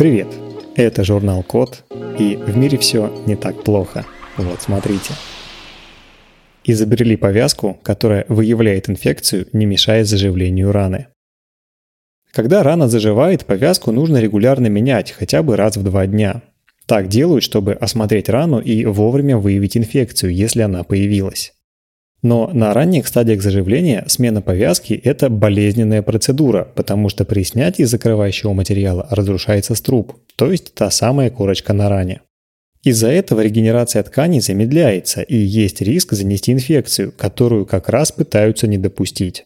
Привет! Это журнал Код, и в мире все не так плохо. Вот смотрите. Изобрели повязку, которая выявляет инфекцию, не мешая заживлению раны. Когда рана заживает, повязку нужно регулярно менять, хотя бы раз в два дня. Так делают, чтобы осмотреть рану и вовремя выявить инфекцию, если она появилась. Но на ранних стадиях заживления смена повязки – это болезненная процедура, потому что при снятии закрывающего материала разрушается струп, то есть та самая корочка на ране. Из-за этого регенерация тканей замедляется и есть риск занести инфекцию, которую как раз пытаются не допустить.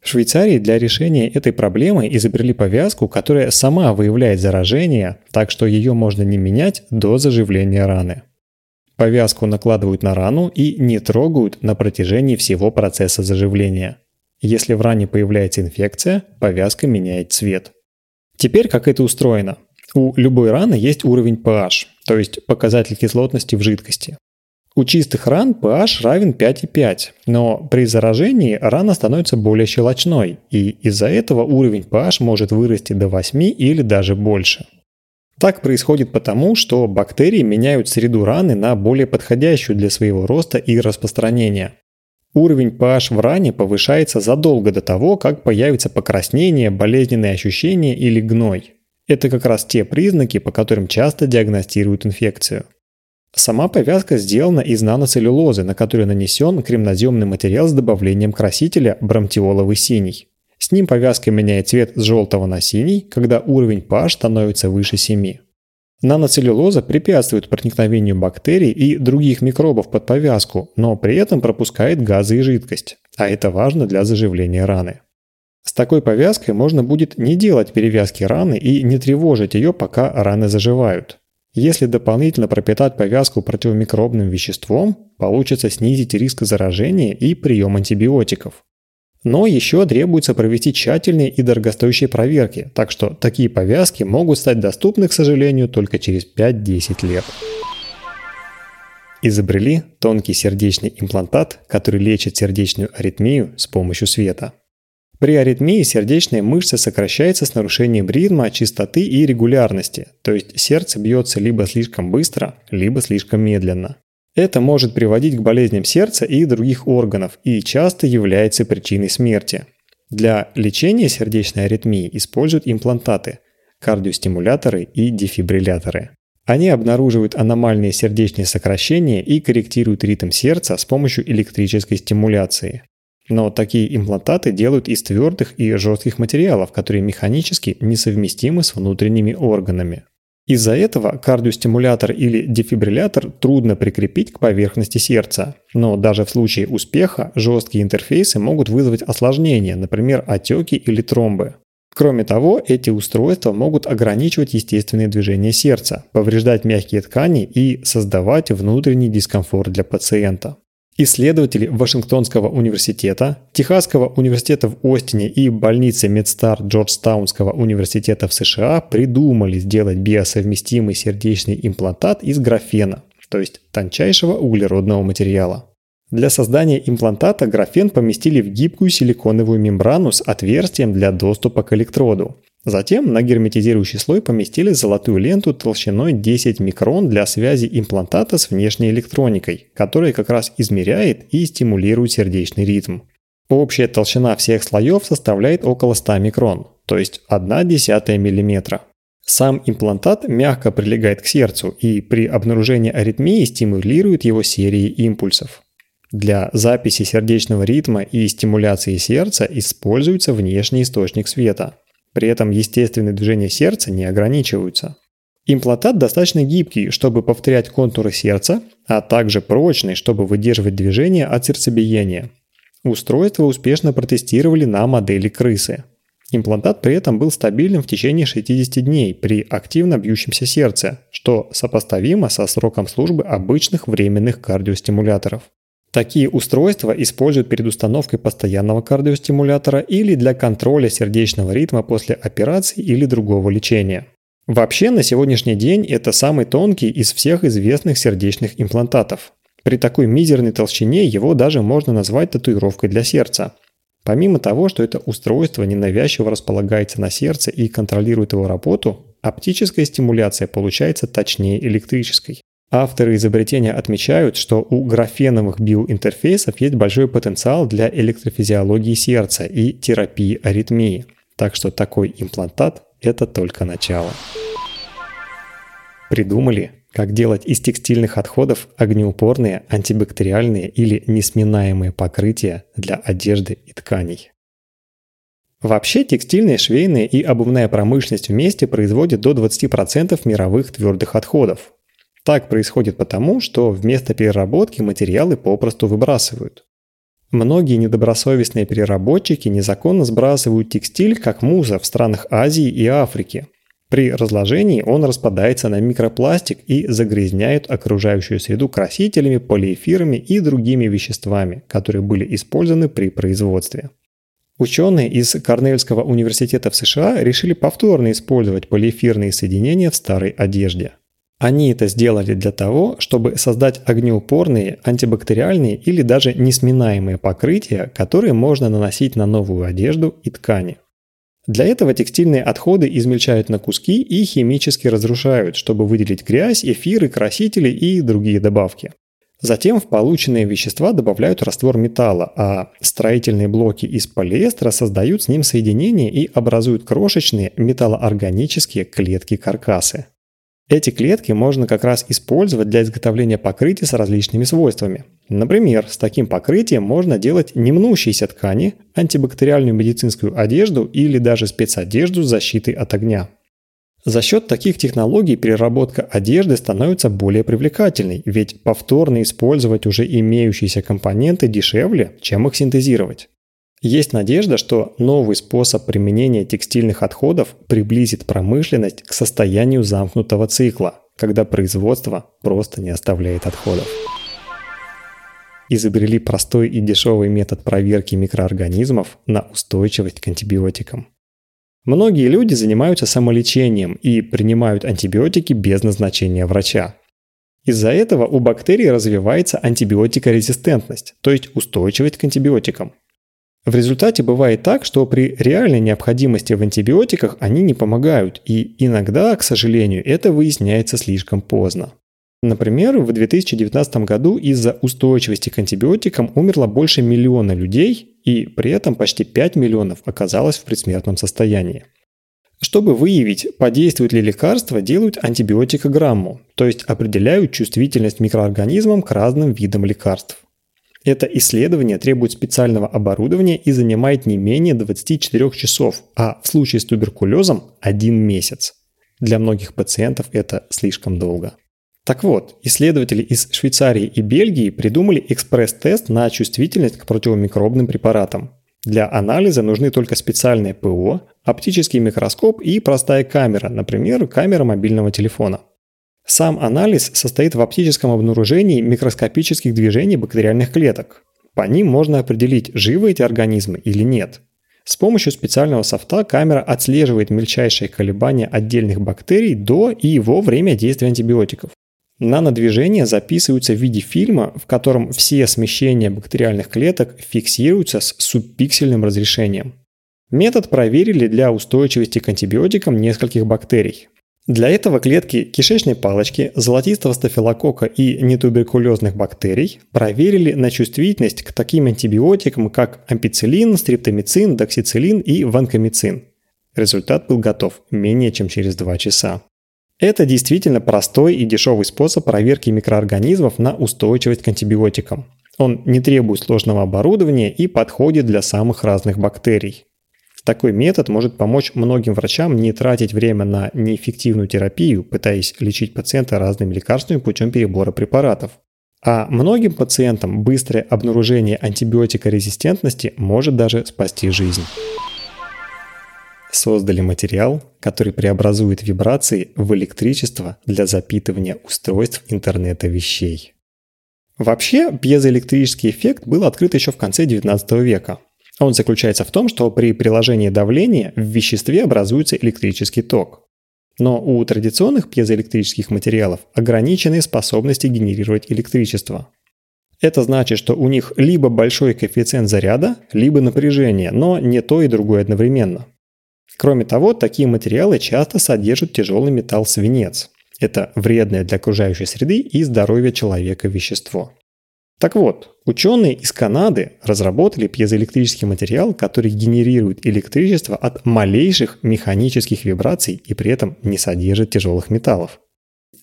В Швейцарии для решения этой проблемы изобрели повязку, которая сама выявляет заражение, так что ее можно не менять до заживления раны. Повязку накладывают на рану и не трогают на протяжении всего процесса заживления. Если в ране появляется инфекция, повязка меняет цвет. Теперь как это устроено? У любой раны есть уровень pH, то есть показатель кислотности в жидкости. У чистых ран pH равен 5,5, но при заражении рана становится более щелочной, и из-за этого уровень pH может вырасти до 8 или даже больше. Так происходит потому, что бактерии меняют среду раны на более подходящую для своего роста и распространения. Уровень pH в ране повышается задолго до того, как появится покраснение, болезненные ощущения или гной. Это как раз те признаки, по которым часто диагностируют инфекцию. Сама повязка сделана из наноцеллюлозы, на которой нанесен кремноземный материал с добавлением красителя бромтиоловый синий. С ним повязка меняет цвет с желтого на синий, когда уровень pH становится выше 7. Наноцеллюлоза препятствует проникновению бактерий и других микробов под повязку, но при этом пропускает газы и жидкость, а это важно для заживления раны. С такой повязкой можно будет не делать перевязки раны и не тревожить ее, пока раны заживают. Если дополнительно пропитать повязку противомикробным веществом, получится снизить риск заражения и прием антибиотиков. Но еще требуется провести тщательные и дорогостоящие проверки, так что такие повязки могут стать доступны, к сожалению, только через 5-10 лет. Изобрели тонкий сердечный имплантат, который лечит сердечную аритмию с помощью света. При аритмии сердечная мышца сокращается с нарушением ритма, частоты и регулярности, то есть сердце бьется либо слишком быстро, либо слишком медленно. Это может приводить к болезням сердца и других органов и часто является причиной смерти. Для лечения сердечной аритмии используют имплантаты, кардиостимуляторы и дефибрилляторы. Они обнаруживают аномальные сердечные сокращения и корректируют ритм сердца с помощью электрической стимуляции. Но такие имплантаты делают из твердых и жестких материалов, которые механически несовместимы с внутренними органами. Из-за этого кардиостимулятор или дефибриллятор трудно прикрепить к поверхности сердца. Но даже в случае успеха жесткие интерфейсы могут вызвать осложнения, например, отеки или тромбы. Кроме того, эти устройства могут ограничивать естественные движения сердца, повреждать мягкие ткани и создавать внутренний дискомфорт для пациента. Исследователи Вашингтонского университета, Техасского университета в Остине и больницы Медстар Джорджтаунского университета в США придумали сделать биосовместимый сердечный имплантат из графена, то есть тончайшего углеродного материала. Для создания имплантата графен поместили в гибкую силиконовую мембрану с отверстием для доступа к электроду. Затем на герметизирующий слой поместили золотую ленту толщиной 10 микрон для связи имплантата с внешней электроникой, которая как раз измеряет и стимулирует сердечный ритм. Общая толщина всех слоев составляет около 100 микрон, то есть 1 десятая миллиметра. Сам имплантат мягко прилегает к сердцу и при обнаружении аритмии стимулирует его серией импульсов. Для записи сердечного ритма и стимуляции сердца используется внешний источник света – при этом естественные движения сердца не ограничиваются. Имплантат достаточно гибкий, чтобы повторять контуры сердца, а также прочный, чтобы выдерживать движение от сердцебиения. Устройство успешно протестировали на модели крысы. Имплантат при этом был стабильным в течение 60 дней при активно бьющемся сердце, что сопоставимо со сроком службы обычных временных кардиостимуляторов. Такие устройства используют перед установкой постоянного кардиостимулятора или для контроля сердечного ритма после операции или другого лечения. Вообще, на сегодняшний день это самый тонкий из всех известных сердечных имплантатов. При такой мизерной толщине его даже можно назвать татуировкой для сердца. Помимо того, что это устройство ненавязчиво располагается на сердце и контролирует его работу, оптическая стимуляция получается точнее электрической. Авторы изобретения отмечают, что у графеновых биоинтерфейсов есть большой потенциал для электрофизиологии сердца и терапии аритмии. Так что такой имплантат – это только начало. Придумали, как делать из текстильных отходов огнеупорные, антибактериальные или несминаемые покрытия для одежды и тканей. Вообще текстильная, швейная и обувная промышленность вместе производят до 20% мировых твердых отходов. Так происходит потому, что вместо переработки материалы попросту выбрасывают. Многие недобросовестные переработчики незаконно сбрасывают текстиль как мусор в странах Азии и Африки. При разложении он распадается на микропластик и загрязняет окружающую среду красителями, полиэфирами и другими веществами, которые были использованы при производстве. Ученые из Корнельского университета в США решили повторно использовать полиэфирные соединения в старой одежде. Они это сделали для того, чтобы создать огнеупорные, антибактериальные или даже несминаемые покрытия, которые можно наносить на новую одежду и ткани. Для этого текстильные отходы измельчают на куски и химически разрушают, чтобы выделить грязь, эфиры, красители и другие добавки. Затем в полученные вещества добавляют раствор металла, а строительные блоки из полиэстера создают с ним соединения и образуют крошечные металлоорганические клетки-каркасы. Эти клетки можно как раз использовать для изготовления покрытий с различными свойствами. Например, с таким покрытием можно делать немнущиеся ткани, антибактериальную медицинскую одежду или даже спецодежду с защитой от огня. За счет таких технологий переработка одежды становится более привлекательной, ведь повторно использовать уже имеющиеся компоненты дешевле, чем их синтезировать. Есть надежда, что новый способ применения текстильных отходов приблизит промышленность к состоянию замкнутого цикла, когда производство просто не оставляет отходов. Изобрели простой и дешевый метод проверки микроорганизмов на устойчивость к антибиотикам. Многие люди занимаются самолечением и принимают антибиотики без назначения врача. Из-за этого у бактерий развивается антибиотикорезистентность, то есть устойчивость к антибиотикам. В результате бывает так, что при реальной необходимости в антибиотиках они не помогают, и иногда, к сожалению, это выясняется слишком поздно. Например, в 2019 году из-за устойчивости к антибиотикам умерло больше миллиона людей, и при этом почти 5 миллионов оказалось в предсмертном состоянии. Чтобы выявить, подействует ли лекарство, делают антибиотикограмму, то есть определяют чувствительность микроорганизмам к разным видам лекарств. Это исследование требует специального оборудования и занимает не менее 24 часов, а в случае с туберкулезом – один месяц. Для многих пациентов это слишком долго. Так вот, исследователи из Швейцарии и Бельгии придумали экспресс-тест на чувствительность к противомикробным препаратам. Для анализа нужны только специальное ПО, оптический микроскоп и простая камера, например, камера мобильного телефона – сам анализ состоит в оптическом обнаружении микроскопических движений бактериальных клеток. По ним можно определить, живы эти организмы или нет. С помощью специального софта камера отслеживает мельчайшие колебания отдельных бактерий до и во время действия антибиотиков. Нанодвижения записываются в виде фильма, в котором все смещения бактериальных клеток фиксируются с субпиксельным разрешением. Метод проверили для устойчивости к антибиотикам нескольких бактерий. Для этого клетки кишечной палочки, золотистого стафилококка и нетуберкулезных бактерий проверили на чувствительность к таким антибиотикам, как ампицилин, стриптомицин, доксицилин и ванкомицин. Результат был готов менее чем через 2 часа. Это действительно простой и дешевый способ проверки микроорганизмов на устойчивость к антибиотикам. Он не требует сложного оборудования и подходит для самых разных бактерий. Такой метод может помочь многим врачам не тратить время на неэффективную терапию, пытаясь лечить пациента разными лекарствами путем перебора препаратов. А многим пациентам быстрое обнаружение антибиотикорезистентности может даже спасти жизнь. Создали материал, который преобразует вибрации в электричество для запитывания устройств интернета вещей. Вообще, пьезоэлектрический эффект был открыт еще в конце 19 века, он заключается в том, что при приложении давления в веществе образуется электрический ток. Но у традиционных пьезоэлектрических материалов ограниченные способности генерировать электричество. Это значит, что у них либо большой коэффициент заряда, либо напряжение, но не то и другое одновременно. Кроме того, такие материалы часто содержат тяжелый металл свинец. Это вредное для окружающей среды и здоровья человека вещество. Так вот, ученые из Канады разработали пьезоэлектрический материал, который генерирует электричество от малейших механических вибраций и при этом не содержит тяжелых металлов.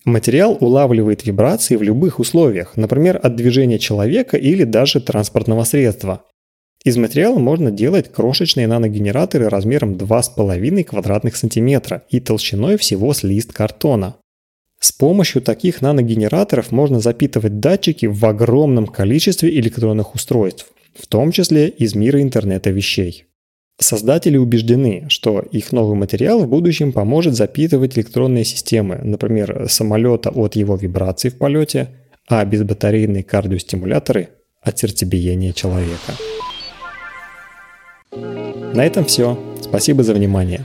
Материал улавливает вибрации в любых условиях, например, от движения человека или даже транспортного средства. Из материала можно делать крошечные наногенераторы размером 2,5 квадратных сантиметра и толщиной всего с лист картона. С помощью таких наногенераторов можно запитывать датчики в огромном количестве электронных устройств, в том числе из мира интернета вещей. Создатели убеждены, что их новый материал в будущем поможет запитывать электронные системы, например, самолета от его вибраций в полете, а безбатарейные кардиостимуляторы от сердцебиения человека. На этом все. Спасибо за внимание.